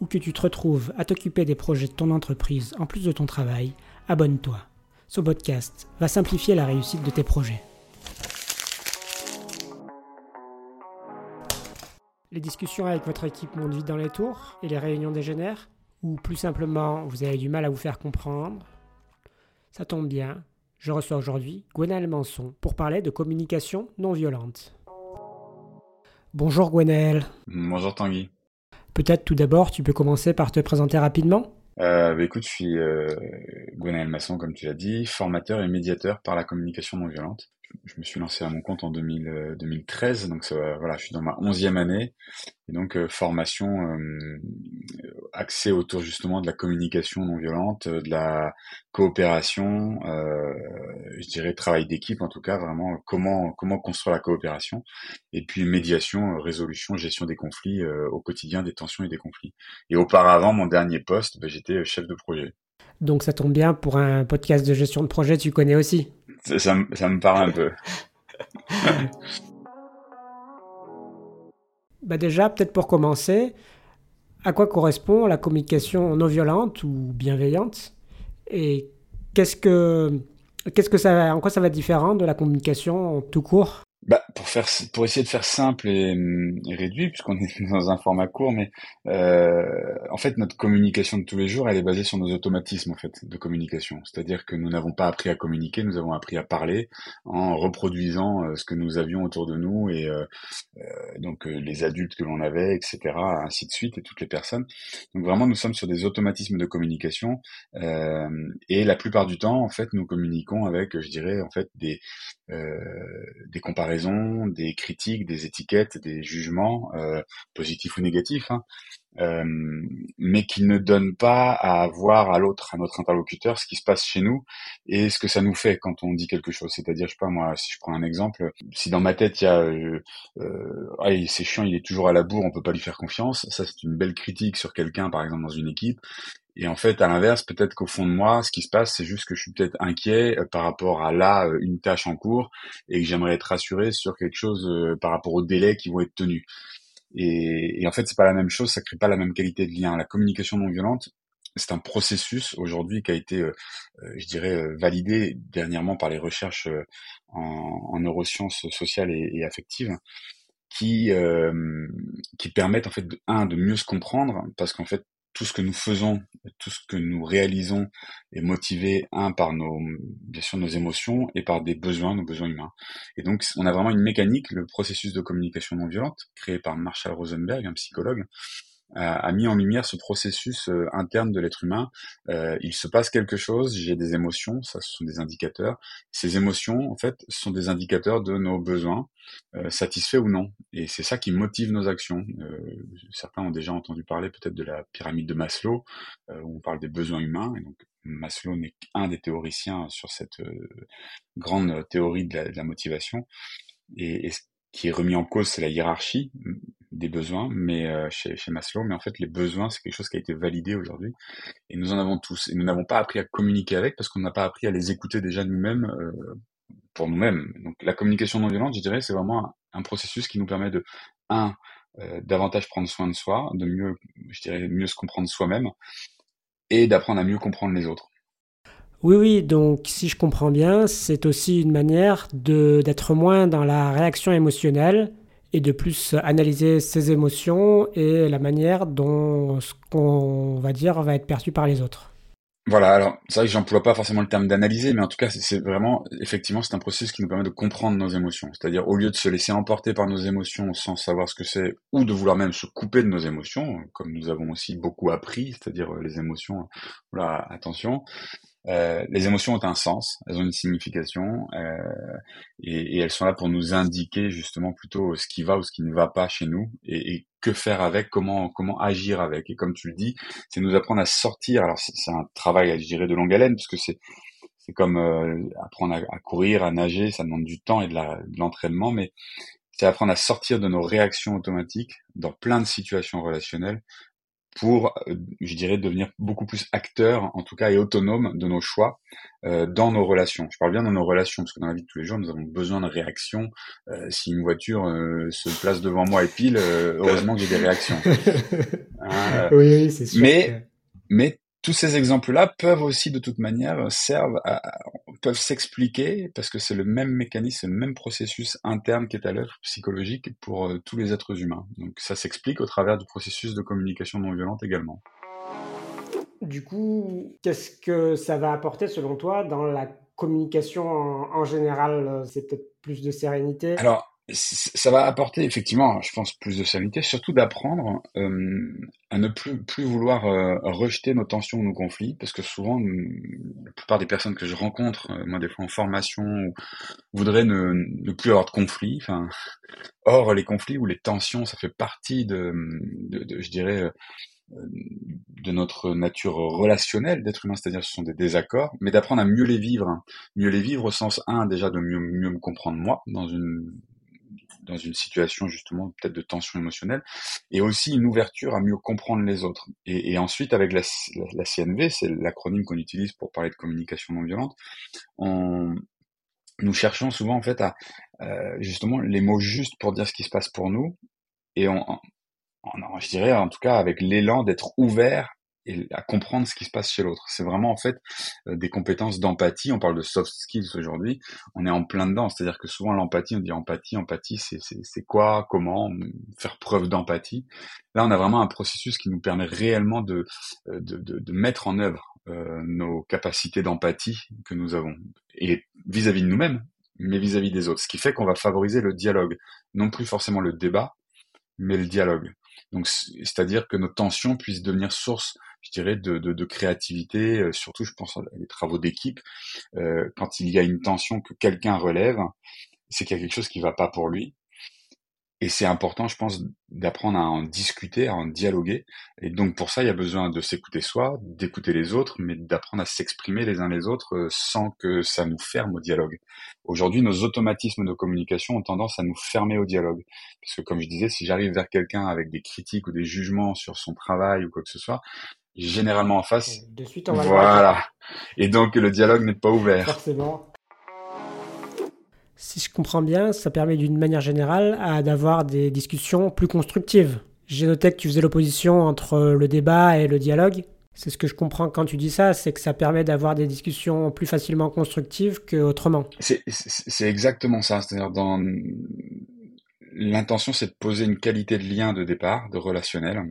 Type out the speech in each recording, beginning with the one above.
ou que tu te retrouves à t'occuper des projets de ton entreprise en plus de ton travail, abonne-toi. Ce podcast va simplifier la réussite de tes projets. Les discussions avec votre équipe montent vite dans les tours et les réunions dégénèrent Ou plus simplement, vous avez du mal à vous faire comprendre Ça tombe bien, je reçois aujourd'hui Gwenaël Manson pour parler de communication non violente. Bonjour Gwenaël. Bonjour Tanguy. Peut-être tout d'abord, tu peux commencer par te présenter rapidement. Euh, bah, écoute, je suis euh, Gwenaël Masson, comme tu l'as dit, formateur et médiateur par la communication non violente je me suis lancé à mon compte en 2000, 2013, euh, donc voilà, je suis dans ma onzième année, et donc euh, formation euh, axée autour justement de la communication non violente, de la coopération, je dirais travail d'équipe en tout cas, vraiment comment comment construire la coopération, et puis médiation, résolution, gestion des conflits au quotidien, des tensions et des conflits. Et auparavant, mon dernier poste, bah, j'étais chef de projet. Donc ça tombe bien pour un podcast de gestion de projet, tu connais aussi. Ça, me parle un peu. bah déjà, peut-être pour commencer, à quoi correspond la communication non violente ou bienveillante Et qu'est-ce que, qu'est-ce que ça, en quoi ça va être différent de la communication tout court? Bah, pour faire, pour essayer de faire simple et, et réduit, puisqu'on est dans un format court, mais euh, en fait notre communication de tous les jours, elle est basée sur nos automatismes en fait de communication. C'est-à-dire que nous n'avons pas appris à communiquer, nous avons appris à parler en reproduisant euh, ce que nous avions autour de nous et euh, euh donc euh, les adultes que l'on avait, etc., ainsi de suite, et toutes les personnes. Donc vraiment, nous sommes sur des automatismes de communication et la plupart du temps, en fait, nous communiquons avec, je dirais, en fait, des des comparaisons des critiques, des étiquettes, des jugements, euh, positifs ou négatifs, hein, euh, mais qui ne donnent pas à voir à l'autre, à notre interlocuteur, ce qui se passe chez nous et ce que ça nous fait quand on dit quelque chose. C'est-à-dire, je sais pas moi, si je prends un exemple, si dans ma tête il y a, euh, ah, c'est chiant, il est toujours à la bourre, on peut pas lui faire confiance. Ça, c'est une belle critique sur quelqu'un, par exemple dans une équipe. Et en fait, à l'inverse, peut-être qu'au fond de moi, ce qui se passe, c'est juste que je suis peut-être inquiet euh, par rapport à là euh, une tâche en cours et que j'aimerais être rassuré sur quelque chose euh, par rapport aux délais qui vont être tenus. Et, en fait, c'est pas la même chose, ça crée pas la même qualité de lien. La communication non violente, c'est un processus aujourd'hui qui a été, je dirais, validé dernièrement par les recherches en, en neurosciences sociales et, affectives, qui qui permettent en fait un de mieux se comprendre parce qu'en fait tout ce que nous faisons, tout ce que nous réalisons est motivé, un, par nos, bien sûr, nos émotions et par des besoins, nos besoins humains. Et donc, on a vraiment une mécanique, le processus de communication non violente, créé par Marshall Rosenberg, un psychologue, a, mis en lumière ce processus euh, interne de l'être humain. Euh, il se passe quelque chose, j'ai des émotions, ça ce sont des indicateurs. Ces émotions, en fait, sont des indicateurs de nos besoins, euh, satisfaits ou non. Et c'est ça qui motive nos actions. certains ont déjà entendu parler peut-être de la pyramide de Maslow, où on parle des besoins humains. Et donc Maslow n'est qu'un des théoriciens sur cette grande théorie de la, de la motivation. Et, et, qui est remis en cause, c'est la hiérarchie des besoins, mais euh, chez, chez, Maslow, mais en fait les besoins c'est quelque chose qui a été validé aujourd'hui et nous en avons tous et nous n'avons pas appris à communiquer avec parce qu'on n'a pas appris à les écouter déjà nous-mêmes euh, pour nous-mêmes. Donc la communication non violente, je dirais, c'est vraiment un, processus qui nous permet de un euh, davantage prendre soin de soi, de mieux, je dirais, mieux se comprendre soi-même et d'apprendre à mieux comprendre les autres. Oui, oui, donc si je comprends bien, c'est aussi une manière d'être moins dans la réaction émotionnelle et de plus analyser ses émotions et la manière dont ce qu'on va dire va être perçu par les autres. Voilà, alors c'est vrai que j'emploie pas forcément le terme d'analyser, mais en tout cas c'est vraiment, effectivement, c'est un processus qui nous permet de comprendre nos émotions. C'est-à-dire au lieu de se laisser emporter par nos émotions sans savoir ce que c'est, ou de vouloir même se couper de nos émotions, comme nous avons aussi beaucoup appris, c'est-à-dire euh, les émotions, voilà, attention, Euh, les émotions ont un sens, elles ont une signification euh, et, et, elles sont là pour nous indiquer justement plutôt ce qui va ou ce qui ne va pas chez nous et, et que faire avec, comment comment agir avec. Et comme tu le dis, c'est nous apprendre à sortir. Alors c'est un travail, je dirais, de longue haleine parce que c'est c'est comme euh, apprendre à, à, courir, à nager, ça demande du temps et de l'entraînement, mais c'est apprendre à sortir de nos réactions automatiques dans plein de situations relationnelles pour, euh, je dirais, devenir beaucoup plus acteur, en tout cas, et autonome de nos choix euh, dans nos relations. Je parle bien dans nos relations, parce que dans la vie de tous les jours, nous avons besoin de réactions. Euh, si une voiture euh, se place devant moi et pile, euh, heureusement que j'ai des réactions. Hein, oui, oui c'est sûr. Mais, mais tous ces exemples-là peuvent aussi de toute manière servent à, peuvent s'expliquer parce que c'est le même mécanisme, le même processus interne qui est à l'œuvre psychologique pour euh, tous les êtres humains. Donc ça s'explique au travers du processus de communication non violente également. Du coup, qu'est-ce que ça va apporter selon toi dans la communication en, en général? C'est peut-être plus de sérénité? Alors, ça va apporter effectivement, je pense, plus de sérénité, surtout d'apprendre euh, à ne plus, plus vouloir euh, rejeter nos tensions nos conflits, parce que souvent, la plupart des personnes que je rencontre, euh, moi des fois en formation, voudraient ne, ne, plus avoir de conflits. Enfin, or les conflits ou les tensions, ça fait partie de, de, de je dirais, euh, de notre nature relationnelle d'être humain, c'est-à-dire ce sont des désaccords, mais d'apprendre à mieux les vivre, mieux les vivre au sens un déjà de mieux, mieux me comprendre moi dans une dans une situation justement peut-être de tension émotionnelle, et aussi une ouverture à mieux comprendre les autres. Et, ensuite, avec la, la, CNV, c'est l'acronyme qu'on utilise pour parler de communication non violente, on, nous cherchons souvent en fait à euh, justement les mots justes pour dire ce qui se passe pour nous, et on, on je dirais en tout cas avec l'élan d'être ouvert et à comprendre ce qui se passe chez l'autre. C'est vraiment en fait euh, des compétences d'empathie. On parle de soft skills aujourd'hui. On est en plein dedans. C'est-à-dire que souvent l'empathie, on dit empathie, empathie, c'est quoi, comment faire preuve d'empathie. Là, on a vraiment un processus qui nous permet réellement de, euh, de, de, mettre en œuvre euh, nos capacités d'empathie que nous avons et vis-à-vis -vis de nous-mêmes, mais vis-à-vis -vis des autres. Ce qui fait qu'on va favoriser le dialogue, non plus forcément le débat, mais le dialogue. Donc, c'est-à-dire que nos tensions puissent devenir source je dirais, de, créativité, euh, surtout je pense à des travaux d'équipe, euh, quand il y a une tension que quelqu'un relève, c'est qu'il y a quelque chose qui va pas pour lui. Et c'est important, je pense, d'apprendre à en discuter, à en dialoguer. Et donc pour ça, il y a besoin de s'écouter soi, d'écouter les autres, mais d'apprendre à s'exprimer les uns les autres euh, sans que ça nous ferme au dialogue. Aujourd'hui, nos automatismes de communication ont tendance à nous fermer au dialogue. Parce que comme je disais, si j'arrive vers quelqu'un avec des critiques ou des jugements sur son travail ou quoi que ce soit, généralement en face. De suite, on va Voilà. Et donc le dialogue n'est pas ouvert. Forcément. Si je comprends bien, ça permet d'une manière générale d'avoir des discussions plus constructives. J'ai noté que tu faisais l'opposition entre le débat et le dialogue. C'est ce que je comprends quand tu dis ça, c'est que ça permet d'avoir des discussions plus facilement constructives qu'autrement. C'est exactement ça. C'est-à-dire dans l'intention, c'est de poser une qualité de lien de départ, de relationnel,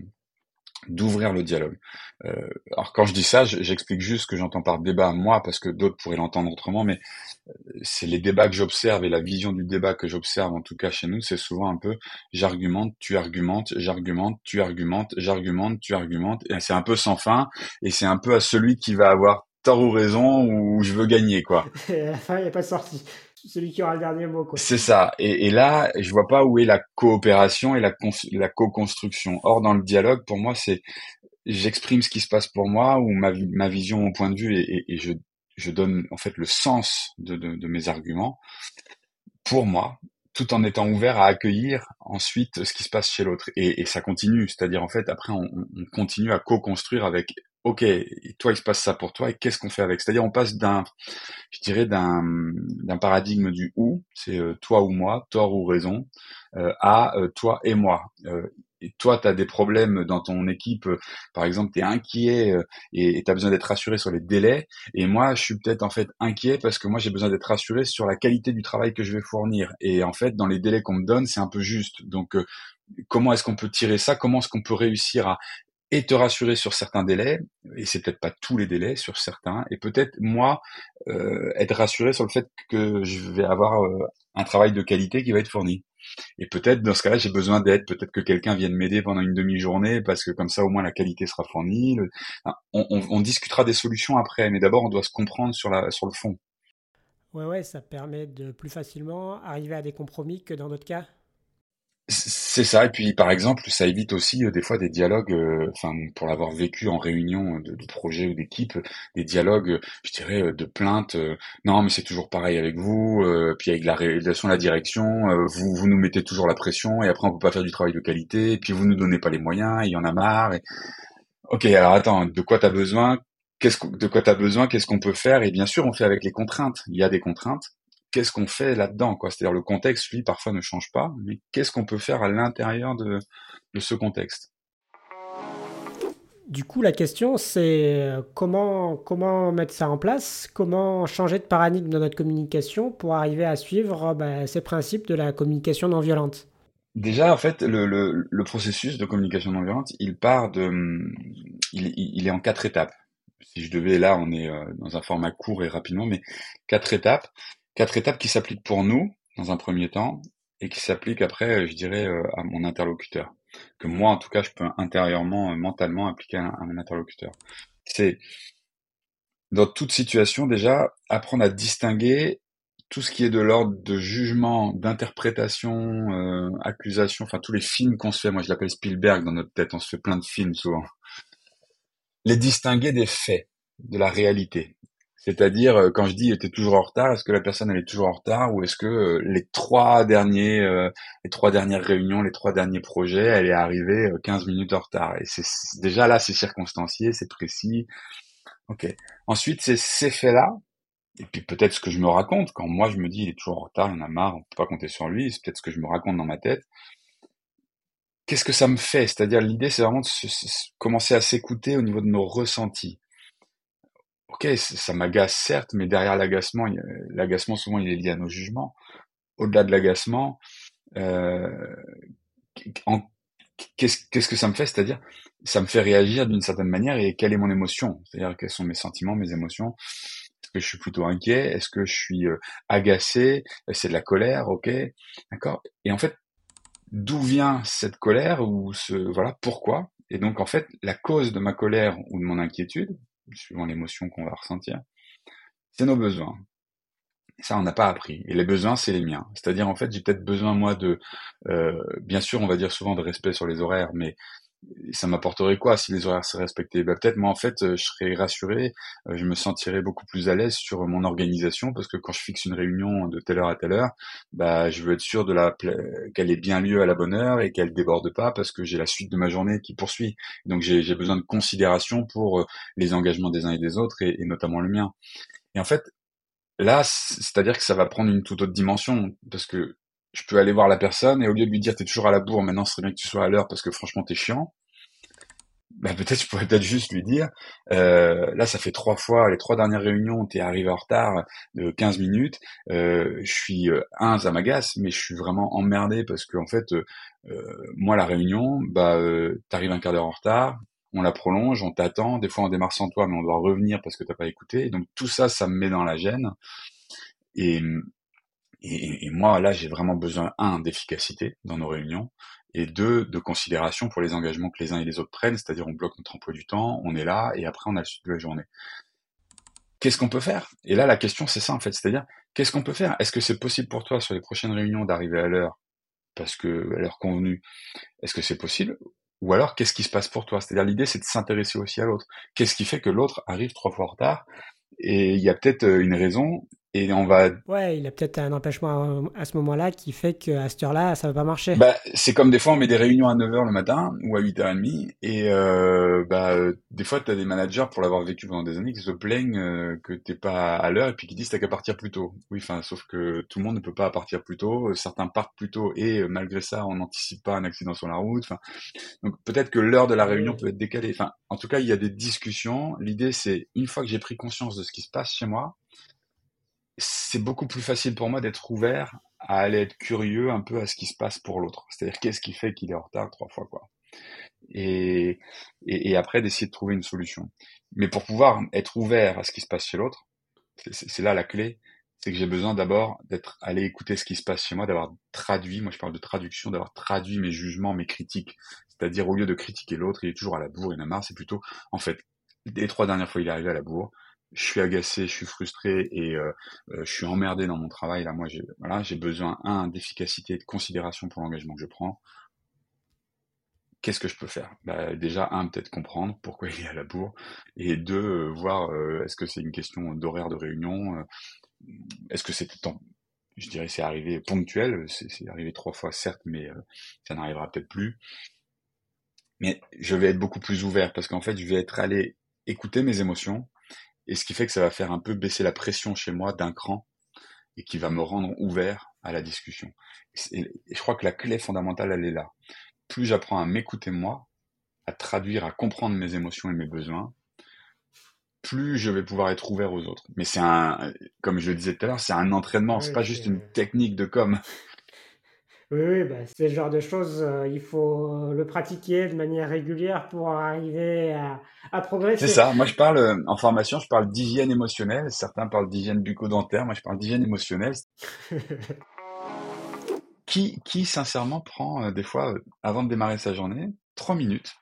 d'ouvrir le dialogue. Euh, alors quand je dis ça, j'explique juste ce que j'entends par débat moi, parce que d'autres pourraient l'entendre autrement, mais euh, c'est les débats que j'observe et la vision du débat que j'observe, en tout cas chez nous, c'est souvent un peu j'argumente, tu argumentes, j'argumente, tu argumentes, j'argumente, tu argumentes, et c'est un peu sans fin, et c'est un peu à celui qui va avoir tort ou raison ou je veux gagner quoi. À la il a pas de sortie celui qui aura le dernier mot. C'est ça. Et, là, je vois pas où est la coopération et la, co-construction. Or, dans le dialogue, pour moi, c'est j'exprime ce qui se passe pour moi ou ma, vision, mon point de vue, et, je, donne en fait le sens de, mes arguments pour moi, tout en étant ouvert à accueillir ensuite ce qui se passe chez l'autre. Et, ça continue, c'est-à-dire en fait après on continue à co-construire avec ok, toi il se passe ça pour toi et qu'est-ce qu'on fait avec? C'est-à-dire on passe d'un, je dirais d'un paradigme du ou, c'est euh, toi ou moi, tort ou raison, euh, à euh, toi et moi. toi, tu as des problèmes dans ton équipe, par exemple, tu es inquiet et tu as besoin d'être rassuré sur les délais. Et moi, je suis peut-être en fait inquiet parce que moi, j'ai besoin d'être rassuré sur la qualité du travail que je vais fournir. Et en fait, dans les délais qu'on me donne, c'est un peu juste. Donc, comment est-ce qu'on peut tirer ça? Comment est-ce qu'on peut réussir à et te rassurer sur certains délais, et c'est peut-être pas tous les délais, sur certains, et peut-être moi euh, être rassuré sur le fait que je vais avoir euh, un travail de qualité qui va être fourni. Et peut-être dans ce cas-là, j'ai besoin d'aide. Peut-être que quelqu'un vienne m'aider pendant une demi-journée parce que comme ça, au moins, la qualité sera fournie. On, discutera des solutions après, mais d'abord, on doit se comprendre sur, la, sur le fond. Ouais, ouais, ça permet de plus facilement arriver à des compromis que dans d'autres cas. C'est ça. Et puis, par exemple, ça évite aussi euh, des fois des dialogues. euh, Enfin, pour l'avoir vécu en réunion de, de projet ou d'équipe, des dialogues, euh, je dirais, euh, de plaintes. euh, non, mais c'est toujours pareil avec vous. euh, puis avec la réalisation, la direction, euh, vous vous nous mettez toujours la pression et après on peut pas faire du travail de qualité. Et puis vous nous donnez pas les moyens. Il y en a marre. et- Ok, alors attends, de quoi t'as besoin? Qu'est-ce que- de quoi t'as besoin? Qu'est-ce qu'on peut faire? Et bien sûr, on fait avec les contraintes. Il y a des contraintes qu'est-ce qu'on fait là-dedans, quoi? C'est-à-dire le contexte, lui, parfois ne change pas, mais qu'est-ce qu'on peut faire à l'intérieur de, de ce contexte? Du coup, la question, c'est euh, comment, comment mettre ça en place, comment changer de paradigme dans notre communication pour arriver à suivre euh, bah, ces principes de la communication non violente? Déjà, en fait, le, le, le processus de communication non violente, il part de, il, il est en quatre étapes. Si je devais, là, on est euh, dans un format court et rapidement, mais quatre étapes, quatre étapes qui s'appliquent pour nous dans un premier temps et qui s'appliquent après, je dirais, euh, à mon interlocuteur. Que moi, en tout cas, je peux intérieurement, euh, mentalement appliquer à, à mon interlocuteur. C'est dans toute situation déjà apprendre à distinguer tout ce qui est de l'ordre de jugement, d'interprétation, euh, accusation, enfin tous les films qu'on se fait, moi je l'appelle Spielberg dans notre tête, on se fait plein de films souvent. Les distinguer des faits, de la réalité. C'est-à-dire, euh, quand je dis t'es toujours en retard, est-ce que la personne elle est toujours en retard ou est-ce que euh, les trois derniers, euh, les trois dernières réunions, les trois derniers projets, elle est arrivée euh, 15 minutes en retard? Et c'est déjà là, c'est circonstancié, c'est précis. Ok. Ensuite, c'est ces faits-là, et puis peut-être ce que je me raconte quand moi je me dis il est toujours en retard, il en a marre, on peut pas compter sur lui. C'est peut-être ce que je me raconte dans ma tête. Qu'est-ce que ça me fait? C'est-à-dire l'idée, c'est vraiment de se, se, commencer à s'écouter au niveau de nos ressentis ok, ça m'agace certes, mais derrière l'agacement, l'agacement souvent il est lié à nos jugements. Au-delà de l'agacement, euh, qu'est-ce que ça me fait? C'est-à-dire, ça me fait réagir d'une certaine manière et quelle est mon émotion? C'est-à-dire quels sont mes sentiments, mes émotions? Est-ce que je suis plutôt inquiet? Est-ce que je suis euh, agacé? C'est de la colère, ok, d'accord. Et en fait, d'où vient cette colère ou ce voilà pourquoi? Et donc en fait, la cause de ma colère ou de mon inquiétude, suivant l'émotion qu'on va ressentir, c'est nos besoins. Ça, on n'a pas appris. Et les besoins, c'est les miens. C'est-à-dire, en fait, j'ai peut-être besoin, moi, de... Euh, bien sûr, on va dire souvent de respect sur les horaires, mais ça m'apporterait quoi si les horaires seraient respectés? Bah, Peut-être, moi, en fait, je serais rassuré, je me sentirais beaucoup plus à l'aise sur mon organisation, parce que quand je fixe une réunion de telle heure à telle heure, bah, je veux être sûr de la qu'elle ait bien lieu à la bonne heure et qu'elle déborde pas, parce que j'ai la suite de ma journée qui poursuit. Donc, j'ai besoin de considération pour les engagements des uns et des autres, et, et notamment le mien. Et en fait, là, c'est-à-dire que ça va prendre une toute autre dimension, parce que je peux aller voir la personne et au lieu de lui dire t'es toujours à la bourre, maintenant ce serait bien que tu sois à l'heure parce que franchement t'es chiant. Bah, peut-être je pourrais peut-être juste lui dire euh, là ça fait trois fois les trois dernières réunions t'es arrivé en retard de 15 minutes euh, je suis un ça m'agace mais je suis vraiment emmerdé parce que en fait euh, moi la réunion bah euh, t'arrives un quart d'heure en retard on la prolonge on t'attend des fois on démarre sans toi mais on doit revenir parce que t'as pas écouté donc tout ça ça me met dans la gêne et et, et, moi, là, j'ai vraiment besoin, un, d'efficacité dans nos réunions, et deux, de considération pour les engagements que les uns et les autres prennent, c'est-à-dire on bloque notre emploi du temps, on est là, et après on a le suite de la journée. Qu'est-ce qu'on peut faire? Et là, la question, c'est ça, en fait, c'est-à-dire, qu'est-ce qu'on peut faire? Est-ce que c'est possible pour toi, sur les prochaines réunions, d'arriver à l'heure, parce que à l'heure convenue, est-ce que c'est possible? Ou alors, qu'est-ce qui se passe pour toi? C'est-à-dire, l'idée, c'est de s'intéresser aussi à l'autre. Qu'est-ce qui fait que l'autre arrive trois fois en retard? Et il y a peut-être une raison, et on va. Ouais, il a peut-être un empêchement à, ce moment-là qui fait qu'à cette heure-là, ça va pas marcher. Bah, c'est comme des fois, on met des réunions à 9h le matin ou à 8h30 et euh, bah, des fois, tu as des managers, pour l'avoir vécu pendant des années, qui se plaignent euh, que t'es pas à l'heure et puis qui disent t'as qu'à partir plus tôt. Oui, enfin, sauf que tout le monde ne peut pas partir plus tôt, certains partent plus tôt et malgré ça, on n'anticipe pas un accident sur la route. Enfin, donc peut-être que l'heure de la réunion peut être décalée. Enfin, en tout cas, il y a des discussions. L'idée, c'est une fois que j'ai pris conscience de ce qui se passe chez moi, c'est beaucoup plus facile pour moi d'être ouvert à aller être curieux un peu à ce qui se passe pour l'autre. C'est-à-dire qu'est-ce qui fait qu'il est en retard trois fois quoi. Et, et, après d'essayer de trouver une solution. Mais pour pouvoir être ouvert à ce qui se passe chez l'autre, c'est là la clé. c'est que j'ai besoin d'abord d'être allé écouter ce qui se passe chez moi, d'avoir traduit, moi je parle de traduction, d'avoir traduit mes jugements, mes critiques. C'est-à-dire au lieu de critiquer l'autre, il est toujours à la bourre, il en a marre, c'est plutôt, en fait, les trois dernières fois il est arrivé à la bourre, je suis agacé, je suis frustré et euh, euh, je suis emmerdé dans mon travail. Là, moi, j'ai voilà, j'ai besoin un d'efficacité, de considération pour l'engagement que je prends. Qu'est-ce que je peux faire? Bah, Déjà, un, peut-être comprendre pourquoi il est à la bourre, et deux, euh, voir est-ce que c'est une question d'horaire de réunion, est-ce que c'était temps? Je dirais c'est arrivé ponctuel, c'est arrivé trois fois certes, mais ça n'arrivera peut-être plus. Mais je vais être beaucoup plus ouvert parce qu'en fait, je vais être allé écouter mes émotions, et ce qui fait que ça va faire un peu baisser la pression chez moi d'un cran et qui va me rendre ouvert à la discussion. Et, je crois que la clé fondamentale, elle est là. Plus j'apprends à m'écouter moi, à traduire, à comprendre mes émotions et mes besoins, plus je vais pouvoir être ouvert aux autres. Mais c'est un, comme je le disais tout à l'heure, c'est un entraînement, c'est pas juste une technique de com. Oui, oui bah, c'est le genre de choses, euh, il faut le pratiquer de manière régulière pour arriver à, à progresser. C'est ça. Moi, je parle euh, en formation, je parle d'hygiène émotionnelle. Certains parlent d'hygiène bucco-dentaire. Moi, je parle d'hygiène émotionnelle. qui, qui, sincèrement, prend euh, des fois, avant de démarrer sa journée, trois minutes,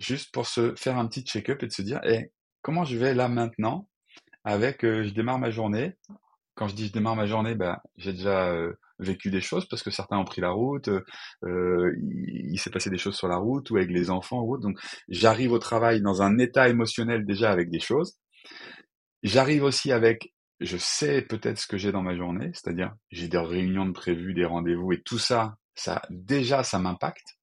juste pour se faire un petit check-up et de se dire, hey, comment je vais là maintenant avec, je démarre ma journée? Quand je dis je démarre ma journée, ben, j'ai déjà vécu des choses parce que certains ont pris la route, euh, il, s'est passé des choses sur la route ou avec les enfants ou autre. Donc j'arrive au travail dans un état émotionnel déjà avec des choses. J'arrive aussi avec, je sais peut-être ce que j'ai dans ma journée, c'est-à-dire j'ai des réunions de prévues, des rendez-vous et tout ça, ça déjà ça m'impacte.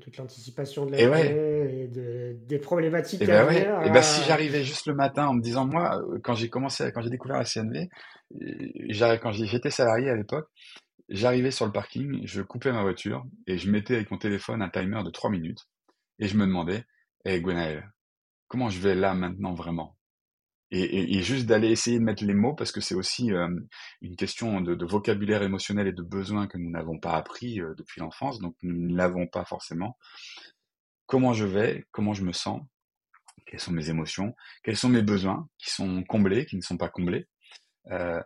Toute l'anticipation de la et de, des problématiques et ben Et ben si j'arrivais juste le matin en me disant moi quand j'ai commencé quand j'ai découvert la CNV, quand j'étais salarié à l'époque, j'arrivais sur le parking, je coupais ma voiture et je mettais avec mon téléphone un timer de 3 minutes et je me demandais, hé hey comment je vais là maintenant vraiment? Et, juste d'aller essayer de mettre les mots parce que c'est aussi euh, une question de, vocabulaire émotionnel et de besoin que nous n'avons pas appris euh, depuis l'enfance, donc nous ne l'avons pas forcément. Comment je vais, comment je me sens, quelles sont mes émotions, quels sont mes besoins qui sont comblés, qui ne sont pas comblés? Euh,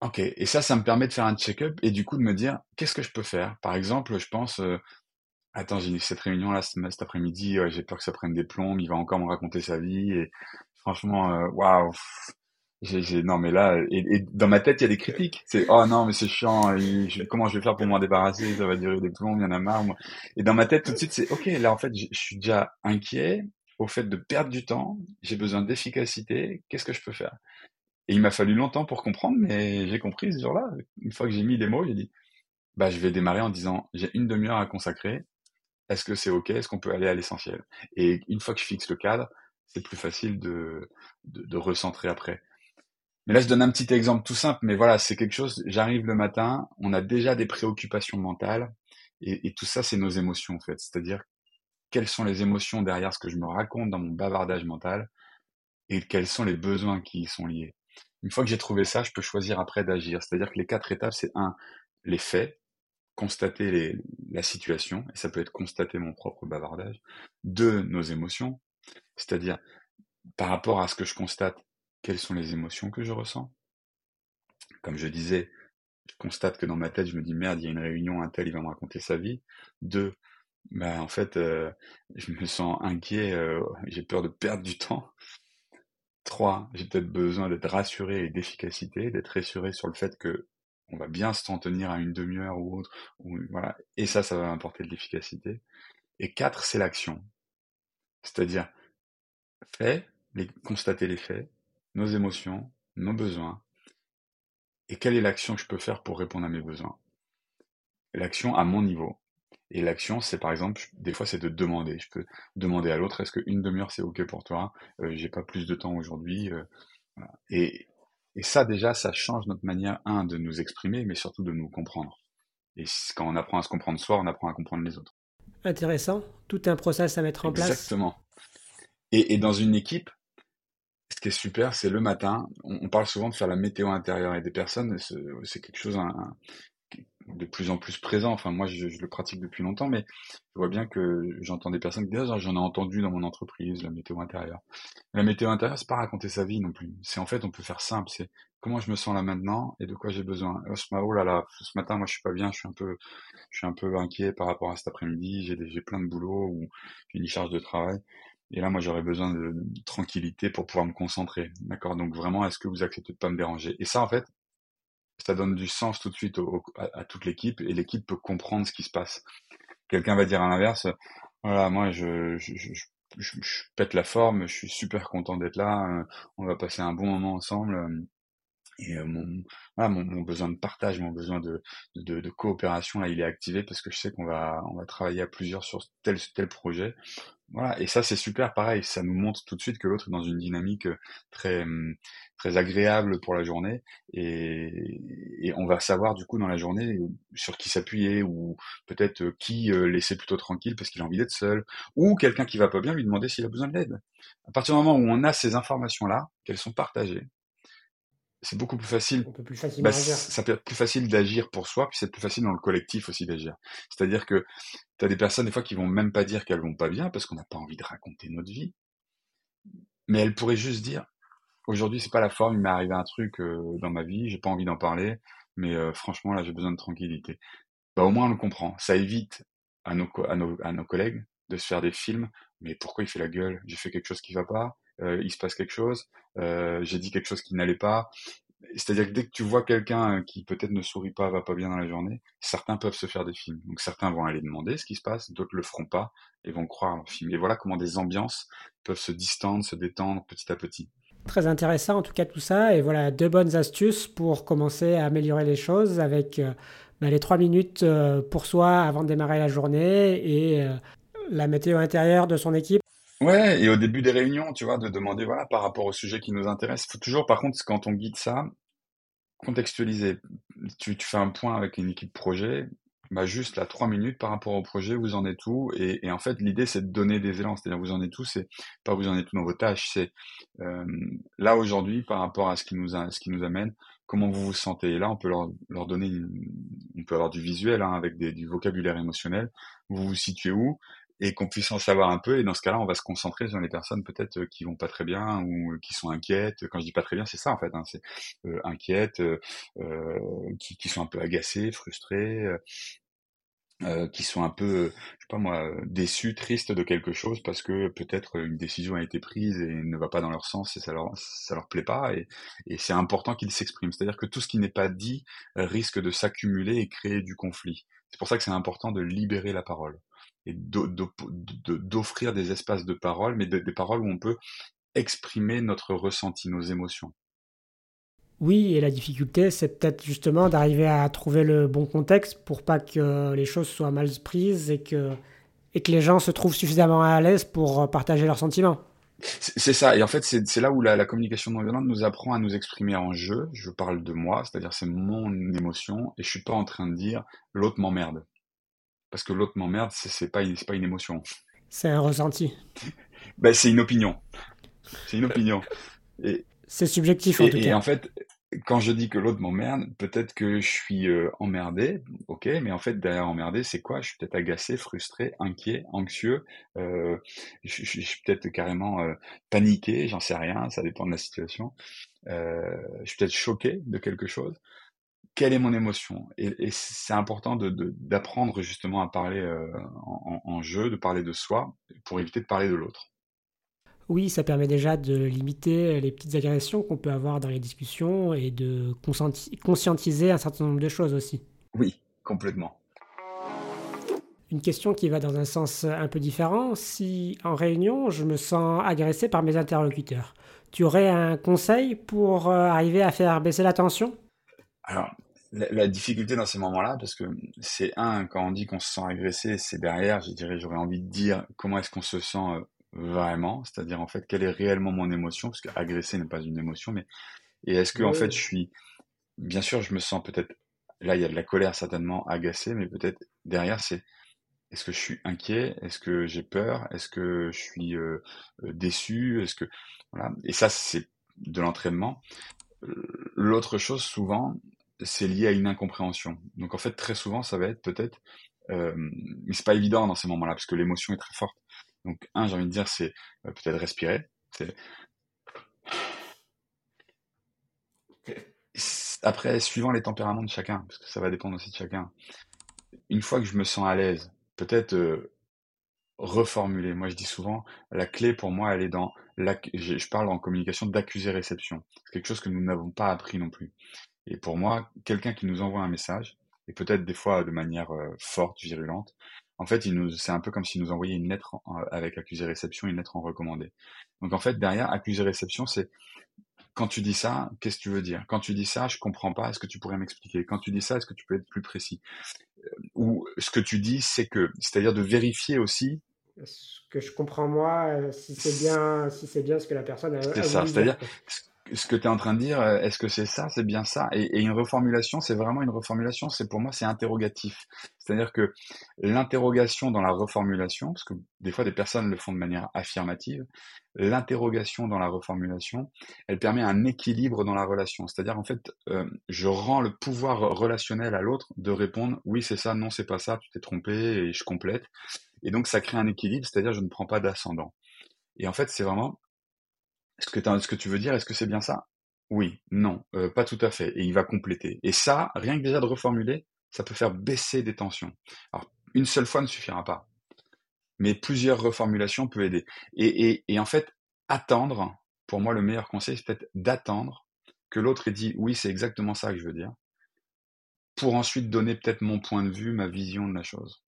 ok, et ça, ça me permet de faire un check-up et du coup de me dire qu'est-ce que je peux faire? Par exemple, je pense, attends, j'ai cette réunion là cet après-midi, j'ai peur que ça prenne des plombes, il va encore me raconter sa vie et franchement, euh, waouh. Non mais là et, dans ma tête il y a des critiques c'est oh non mais c'est chiant comment je vais faire pour m'en débarrasser? Ça va durer des plombs il y en a marre et dans ma tête tout de suite c'est ok là en fait je suis déjà inquiet au fait de perdre du temps j'ai besoin d'efficacité qu'est-ce que je peux faire? Et il m'a fallu longtemps pour comprendre, mais j'ai compris ce jour-là. Une fois que j'ai mis les mots, j'ai dit, bah, je vais démarrer en disant, j'ai une demi-heure à consacrer. Est-ce que c'est OK? Est-ce qu'on peut aller à l'essentiel? Et une fois que je fixe le cadre, c'est plus facile de, de, recentrer après. Mais là, je donne un petit exemple tout simple, mais voilà, c'est quelque chose, j'arrive le matin, on a déjà des préoccupations mentales, et, et tout ça, c'est nos émotions, en fait. C'est-à-dire, quelles sont les émotions derrière ce que je me raconte dans mon bavardage mental, et quels sont les besoins qui y sont liés? Une fois que j'ai trouvé ça, je peux choisir après d'agir. C'est-à-dire que les quatre étapes, c'est un, les faits, constater les, la situation, et ça peut être constater mon propre bavardage. Deux, nos émotions, c'est-à-dire par rapport à ce que je constate, quelles sont les émotions que je ressens? Comme je disais, je constate que dans ma tête, je me dis merde, il y a une réunion, un tel, il va me raconter sa vie. Deux, ben en fait, euh, je me sens inquiet, euh, j'ai peur de perdre du temps. Trois, j'ai peut-être besoin d'être rassuré et d'efficacité, d'être rassuré sur le fait que on va bien s'en tenir à une demi-heure ou autre, voilà. Et ça, ça va m'apporter de l'efficacité. Et quatre, c'est l'action. C'est-à-dire, fait, les, constater les faits, nos émotions, nos besoins, et quelle est l'action que je peux faire pour répondre à mes besoins? L'action à mon niveau. Et l'action, c'est par exemple, des fois, c'est de demander. Je peux demander à l'autre, est-ce qu'une demi-heure, c'est OK pour toi? Euh, J'ai pas plus de temps aujourd'hui. Euh, et, et ça, déjà, ça change notre manière, un, de nous exprimer, mais surtout de nous comprendre. Et quand on apprend à se comprendre soi, on apprend à comprendre les autres. Intéressant. Tout un process à mettre en place. Exactement. Et, et, dans une équipe, ce qui est super, c'est le matin. On, parle souvent de faire la météo intérieure et des personnes. C'est quelque chose, un, de plus en plus présent. Enfin, moi, je, le pratique depuis longtemps, mais je vois bien que j'entends des personnes qui disent ah, j'en ai entendu dans mon entreprise, la météo intérieure. La météo intérieure, c'est pas raconter sa vie non plus. C'est en fait, on peut faire simple. C'est comment je me sens là maintenant et de quoi j'ai besoin. Oh, là là, ce matin, moi, je suis pas bien. Je suis un peu, je suis un peu inquiet par rapport à cet après-midi. J'ai j'ai plein de boulot ou j'ai une charge de travail. Et là, moi, j'aurais besoin de, tranquillité pour pouvoir me concentrer. D'accord? Donc vraiment, est-ce que vous acceptez de pas me déranger? Et ça, en fait, ça donne du sens tout de suite à, toute l'équipe et l'équipe peut comprendre ce qui se passe. Quelqu'un va dire à l'inverse, voilà, moi je, pète la forme, je suis super content d'être là, euh, on va passer un bon moment ensemble. Euh, et euh, mon, voilà, mon, mon, besoin de partage, mon besoin de, de, de, coopération, là, il est activé parce que je sais qu'on va, on va travailler à plusieurs sur tel tel projet. Voilà, et ça c'est super, pareil, ça nous montre tout de suite que l'autre est dans une dynamique euh, très hum, très agréable pour la journée, et, et on va savoir du coup dans la journée sur qui s'appuyer ou peut-être euh, qui laisser plutôt tranquille parce qu'il a envie d'être seul, ou quelqu'un qui va pas bien lui demander s'il a besoin de l'aide. À partir du moment où on a ces informations là, qu'elles sont partagées, c'est beaucoup plus facile. plus facile bah, ça peut être plus facile d'agir pour soi, puis c'est plus facile dans le collectif aussi d'agir. C'est-à-dire que tu as des personnes des fois qui vont même pas dire qu'elles vont pas bien parce qu'on n'a pas envie de raconter notre vie, mais elles pourraient juste dire aujourd'hui c'est pas la forme, il m'est arrivé un truc euh, dans ma vie, j'ai pas envie d'en parler, mais euh, franchement là j'ai besoin de tranquillité. Bah au moins on le comprend, ça évite à nos, à nos, à nos collègues de se faire des films, mais pourquoi il fait la gueule? J'ai fait quelque chose qui va pas euh, il se passe quelque chose, j'ai dit quelque chose qui n'allait pas. C'est-à-dire que dès que tu vois quelqu'un qui peut-être ne sourit pas, va pas bien dans la journée, certains peuvent se faire des films. Donc certains vont aller demander ce qui se passe, d'autres le feront pas et vont croire leur film. Et voilà comment des ambiances peuvent se distendre, se détendre petit à petit. Très intéressant en tout cas tout ça. Et voilà deux bonnes astuces pour commencer à améliorer les choses avec euh, bah, les trois minutes pour soi avant de démarrer la journée et la météo intérieure de son équipe Ouais, et au début des réunions, tu vois, de demander, voilà, par rapport au sujet qui nous intéresse. Faut toujours, par contre, quand on guide ça, contextualiser. Tu, tu fais un point avec une équipe projet, bah juste là, trois minutes par rapport au projet, vous en êtes où? Et, en fait, l'idée, c'est de donner des élans. C'est-à-dire, vous en êtes où, c'est pas vous en êtes où dans vos tâches, c'est euh, là aujourd'hui, par rapport à ce qui nous a, ce qui nous amène, comment vous vous sentez? Et là, on peut leur, leur donner, on peut avoir du visuel hein, avec des, du vocabulaire émotionnel. Vous vous situez où? Et qu'on puisse en savoir un peu. Et dans ce cas-là, on va se concentrer sur les personnes peut-être euh, qui vont pas très bien ou euh, qui sont inquiètes. Quand je dis pas très bien, c'est ça en fait. Hein, c'est euh, inquiètes, euh, qui, qui, sont un peu agacées, frustrées, euh, qui sont un peu, je sais pas moi, déçus, tristes de quelque chose parce que peut-être une décision a été prise et ne va pas dans leur sens et ça leur ça leur plaît pas et c'est important qu'ils s'expriment. C'est-à-dire que tout ce qui n'est pas dit risque de s'accumuler et créer du conflit. C'est pour ça que c'est important de libérer la parole et d'offrir des espaces de parole, mais des paroles où on peut exprimer notre ressenti, nos émotions. Oui, et la difficulté, c'est peut-être justement d'arriver à trouver le bon contexte pour pas que les choses soient mal prises et que, et que les gens se trouvent suffisamment à l'aise pour partager leurs sentiments. C'est ça, et en fait, c'est là où la, la communication non violente nous apprend à nous exprimer en jeu. Je parle de moi, c'est-à-dire c'est mon émotion, et je suis pas en train de dire l'autre m'emmerde parce que l'autre m'emmerde, c'est pas, pas une émotion. C'est un ressenti. ben, c'est une opinion. C'est une opinion. C'est subjectif en tout cas. Et en fait, quand je dis que l'autre m'emmerde, peut-être que je suis euh, emmerdé, ok, mais en fait derrière emmerdé, c'est quoi? Je suis peut-être agacé, frustré, inquiet, anxieux, euh, je, suis peut-être carrément euh, paniqué, j'en sais rien, ça dépend de la situation. je suis peut-être choqué de quelque chose quelle est mon émotion? Et, c'est important d'apprendre justement à parler euh, en, jeu, de parler de soi, pour éviter de parler de l'autre. Oui, ça permet déjà de limiter les petites agressions qu'on peut avoir dans les discussions et de conscientiser un certain nombre de choses aussi. Oui, complètement. Une question qui va dans un sens un peu différent. Si en réunion, je me sens agressé par mes interlocuteurs, tu aurais un conseil pour euh, arriver à faire baisser la tension? Alors, la, difficulté dans ces moments-là, parce que c'est un, quand on dit qu'on se sent agressé, c'est derrière, je dirais, j'aurais envie de dire comment est-ce qu'on se sent euh, vraiment, c'est-à-dire en fait, quelle est réellement mon émotion, parce que agresser n'est pas une émotion, mais et est-ce que en fait je suis, bien sûr, je me sens peut-être, là il y a de la colère certainement, agacé, mais peut-être derrière c'est est-ce que je suis inquiet Est-ce que j'ai peur Est-ce que je suis euh, euh, déçu Est-ce que voilà Et ça, c'est de l'entraînement. L'autre chose, souvent, c'est lié à une incompréhension. Donc en fait, très souvent, ça va être peut-être, euh, mais c'est pas évident dans ces moments-là parce que l'émotion est très forte. Donc un, j'ai envie de dire, c'est euh, peut-être respirer. Après, suivant les tempéraments de chacun, parce que ça va dépendre aussi de chacun. Une fois que je me sens à l'aise, peut-être euh, reformuler. Moi, je dis souvent, la clé pour moi, elle est dans, je parle en communication d'accuser-réception. C'est quelque chose que nous n'avons pas appris non plus. Et pour moi, quelqu'un qui nous envoie un message, et peut-être des fois de manière euh, forte, virulente, en fait, il nous, c'est un peu comme s'il nous envoyait une lettre avec accusé-réception, une lettre en recommandé. Donc en fait, derrière accusé-réception, c'est quand tu dis ça, qu'est-ce que tu veux dire? Quand tu dis ça, je comprends pas. Est-ce que tu pourrais m'expliquer? Quand tu dis ça, est-ce que tu peux être plus précis? Euh, Ou ce que tu dis, c'est que, c'est-à-dire de vérifier aussi. Ce que je comprends moi, euh, si c'est bien, si c'est bien ce que la personne a. C'est ça. C'est-à-dire ce que tu es en train de dire, euh, est-ce que c'est ça, c'est bien ça? Et, une reformulation, c'est vraiment une reformulation, c'est pour moi c'est interrogatif. C'est-à-dire que l'interrogation dans la reformulation, parce que des fois des personnes le font de manière affirmative, l'interrogation dans la reformulation, elle permet un équilibre dans la relation. C'est-à-dire en fait, euh, je rends le pouvoir relationnel à l'autre de répondre oui c'est ça, non c'est pas ça, tu t'es trompé et je complète. Et donc ça crée un équilibre, c'est-à-dire je ne prends pas d'ascendant. Et en fait c'est vraiment est-ce que, tu veux dire, est-ce que c'est bien ça? Oui, non, euh, pas tout à fait. Et il va compléter. Et ça, rien que déjà de reformuler, ça peut faire baisser des tensions. Alors, une seule fois ne suffira pas. Mais plusieurs reformulations peuvent aider. Et, en fait, attendre, pour moi, le meilleur conseil, c'est peut-être d'attendre que l'autre ait dit oui, c'est exactement ça que je veux dire, pour ensuite donner peut-être mon point de vue, ma vision de la chose.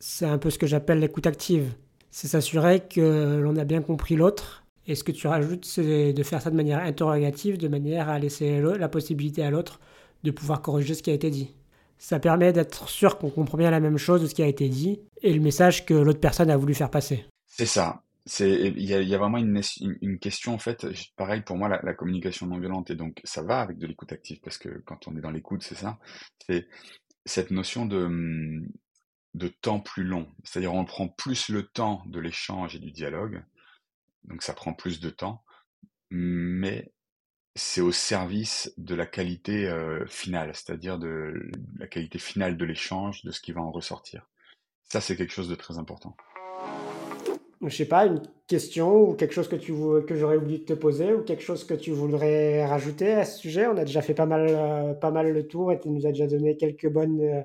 C'est un peu ce que j'appelle l'écoute active. C'est s'assurer que l'on a bien compris l'autre et ce que tu rajoutes, c'est de faire ça de manière interrogative, de manière à laisser la possibilité à l'autre de pouvoir corriger ce qui a été dit? Ça permet d'être sûr qu'on comprend bien la même chose de ce qui a été dit et le message que l'autre personne a voulu faire passer. C'est ça. Il y a, vraiment une, question, en fait, pareil pour moi, la, communication non violente, et donc ça va avec de l'écoute active, parce que quand on est dans l'écoute, c'est ça, c'est cette notion de, de temps plus long. C'est-à-dire on prend plus le temps de l'échange et du dialogue, donc ça prend plus de temps, mais c'est au service de la qualité euh, finale, c'est-à-dire de la qualité finale de l'échange, de ce qui va en ressortir. Ça, c'est quelque chose de très important. Je sais pas, une question ou quelque chose que, que j'aurais oublié de te poser ou quelque chose que tu voudrais rajouter à ce sujet? On a déjà fait pas mal, euh, pas mal le tour et tu nous as déjà donné quelques bonnes, euh,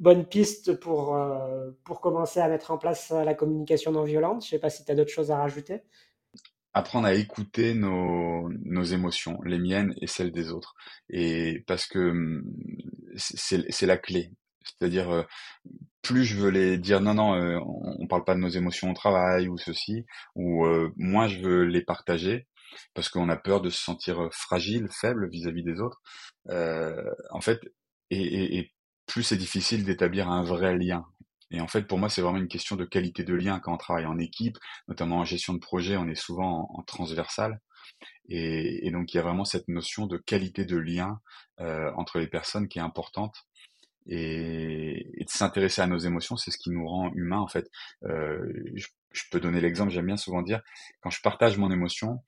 bonne piste pour, euh, pour commencer à mettre en place la communication non violente. Je ne sais pas si tu as d'autres choses à rajouter. Apprendre à écouter nos, nos émotions, les miennes et celles des autres. Et parce que hum, c'est la clé. C'est-à-dire, euh, plus je veux les dire non, non, euh, on, ne parle pas de nos émotions au travail ou ceci, ou moins je veux les partager parce qu'on a peur de se sentir fragile, faible vis-à-vis des autres. en fait, et plus c'est difficile d'établir un vrai lien. Et en fait, pour moi, c'est vraiment une question de qualité de lien quand on travaille en équipe, notamment en gestion de projet, on est souvent en, transversal. Et, donc, il y a vraiment cette notion de qualité de lien euh, entre les personnes qui est importante. Et, de s'intéresser à nos émotions, c'est ce qui nous rend humains, en fait. Euh, je, je peux donner l'exemple, j'aime bien souvent dire, quand je partage mon émotion,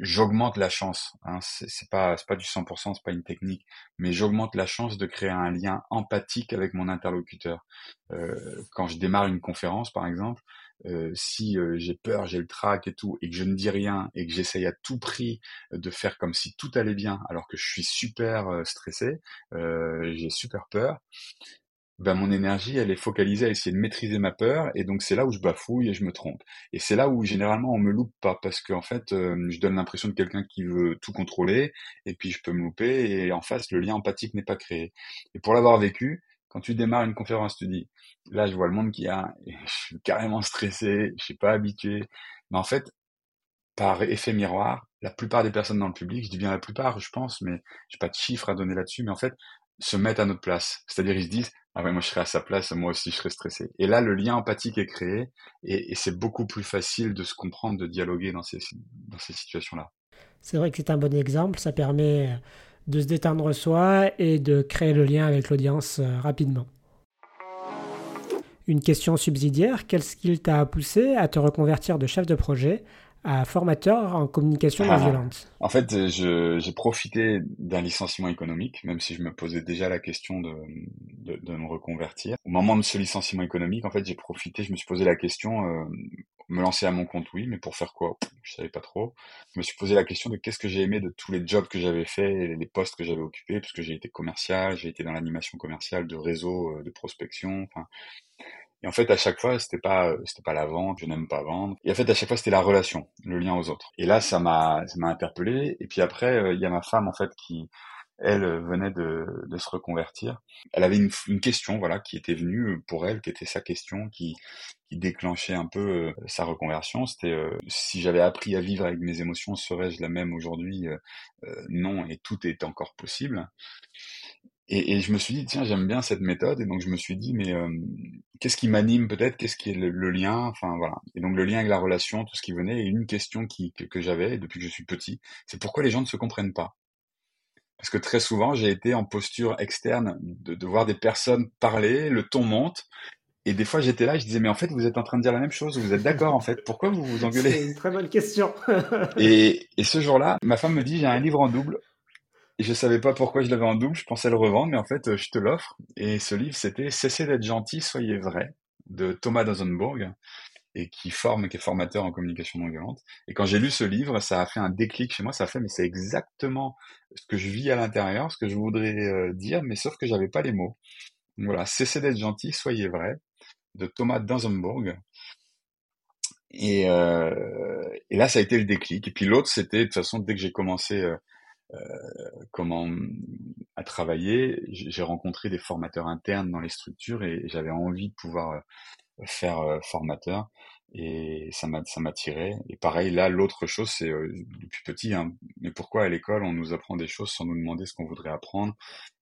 j'augmente la chance. Hein, c'est pas c'est pas du 100%, c'est pas une technique, mais j'augmente la chance de créer un lien empathique avec mon interlocuteur. Euh, quand je démarre une conférence, par exemple, euh, si euh, j'ai peur, j'ai le trac et tout, et que je ne dis rien et que j'essaye à tout prix de faire comme si tout allait bien, alors que je suis super euh, stressé, j'ai super peur, ben mon énergie, elle est focalisée à essayer de maîtriser ma peur, et donc c'est là où je bafouille et je me trompe. Et c'est là où généralement on me loupe pas, parce qu'en fait, euh, je donne l'impression de quelqu'un qui veut tout contrôler, et puis je peux me louper, et en face, le lien empathique n'est pas créé. Et pour l'avoir vécu, quand tu démarres une conférence, tu dis, là, je vois le monde qui a, et je suis carrément stressé, je suis pas habitué. Mais en fait, par effet miroir, la plupart des personnes dans le public, je dis bien la plupart, je pense, mais j'ai pas de chiffres à donner là-dessus, mais en fait, se mettent à notre place. C'est-à-dire, ils se disent, ah ouais, moi je serais à sa place, moi aussi je serais stressé. Et là, le lien empathique est créé et, c'est beaucoup plus facile de se comprendre, de dialoguer dans ces, dans ces situations-là. C'est vrai que c'est un bon exemple, ça permet euh, de se détendre soi et de créer le lien avec l'audience euh, rapidement. Une question subsidiaire, quel skill t'a poussé à te reconvertir de chef de projet à formateur en communication non ah. violente. En fait, j'ai profité d'un licenciement économique, même si je me posais déjà la question de, de, de me reconvertir. Au moment de ce licenciement économique, en fait, j'ai profité, je me suis posé la question, euh, me lancer à mon compte, oui, mais pour faire quoi? Je savais pas trop. Je me suis posé la question de qu'est-ce que j'ai aimé de tous les jobs que j'avais fait, les postes que j'avais occupés, puisque j'ai été commercial, j'ai été dans l'animation commerciale de réseau, euh, de prospection, enfin et en fait, à chaque fois, c'était pas, c'était pas la vente, je n'aime pas vendre. Et en fait, à chaque fois, c'était la relation, le lien aux autres. Et là, ça m'a, ça m'a interpellé. Et puis après, euh, il y a ma femme, en fait, qui, elle, venait de, de se reconvertir. Elle avait une, une, question, voilà, qui était venue pour elle, qui était sa question, qui, qui déclenchait un peu euh, sa reconversion. C'était euh, si j'avais appris à vivre avec mes émotions, serais-je la même aujourd'hui? Non, et tout est encore possible. Et, et, je me suis dit, tiens, j'aime bien cette méthode. Et donc, je me suis dit, mais euh, qu'est-ce qui m'anime peut-être? Qu'est-ce qui est le, lien? Enfin, voilà. Et donc, le lien avec la relation, tout ce qui venait. Et une question qui, que, que j'avais depuis que je suis petit, c'est pourquoi les gens ne se comprennent pas? Parce que très souvent, j'ai été en posture externe de, de voir des personnes parler, le ton monte. Et des fois, j'étais là, je disais, mais en fait, vous êtes en train de dire la même chose, vous êtes d'accord, en fait. Pourquoi vous vous engueulez? C'est une très bonne question. et, et ce jour-là, ma femme me dit, j'ai un livre en double, je savais pas pourquoi je l'avais en double, je pensais le revendre, mais en fait, euh, je te l'offre. Et ce livre, c'était Cessez d'être gentil, soyez vrai, de Thomas Dosenburg, et qui forme, qui est formateur en communication non violente. Et quand j'ai lu ce livre, ça a fait un déclic chez moi, ça a fait, mais c'est exactement ce que je vis à l'intérieur, ce que je voudrais euh, dire, mais sauf que j'avais pas les mots. Donc voilà, Cessez d'être gentil, soyez vrai, de Thomas Dosenburg. Et, euh, et là, ça a été le déclic. Et puis l'autre, c'était, de toute façon, dès que j'ai commencé euh, comment à travailler. J'ai rencontré des formateurs internes dans les structures et j'avais envie de pouvoir euh, faire euh, formateur et ça m'a ça m'attirait et pareil là l'autre chose c'est euh, depuis petit hein, mais pourquoi à l'école on nous apprend des choses sans nous demander ce qu'on voudrait apprendre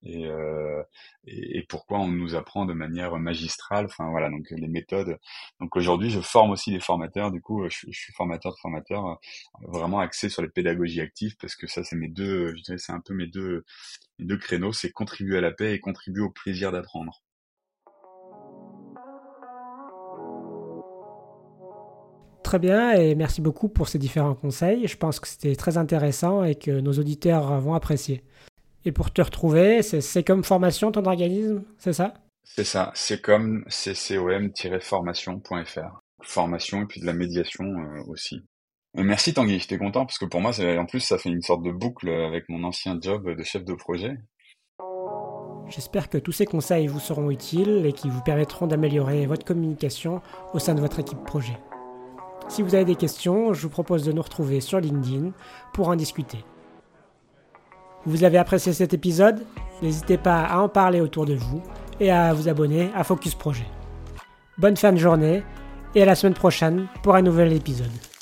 et, euh, et, pourquoi on nous apprend de manière magistrale? Enfin voilà donc les méthodes. Donc aujourd'hui je forme aussi des formateurs. Du coup je, je suis formateur de formateurs euh, vraiment axé sur les pédagogies actives parce que ça c'est mes deux je dirais c'est un peu mes deux mes deux créneaux. C'est contribuer à la paix et contribuer au plaisir d'apprendre très bien et merci beaucoup pour ces différents conseils. Je pense que c'était très intéressant et que nos auditeurs vont apprécier. Et pour te retrouver, c'est comme formation ton organisme, c'est ça? C'est ça, c'est comme ccom-formation.fr. Formation et puis de la médiation euh, aussi. merci Tanguy, j'étais content parce que pour moi, en plus, ça fait une sorte de boucle avec mon ancien job de chef de projet. J'espère que tous ces conseils vous seront utiles et qui vous permettront d'améliorer votre communication au sein de votre équipe projet. Si vous avez des questions, je vous propose de nous retrouver sur LinkedIn pour en discuter. Vous avez apprécié cet épisode? N'hésitez pas à en parler autour de vous et à vous abonner à Focus Projet. Bonne fin de journée et à la semaine prochaine pour un nouvel épisode.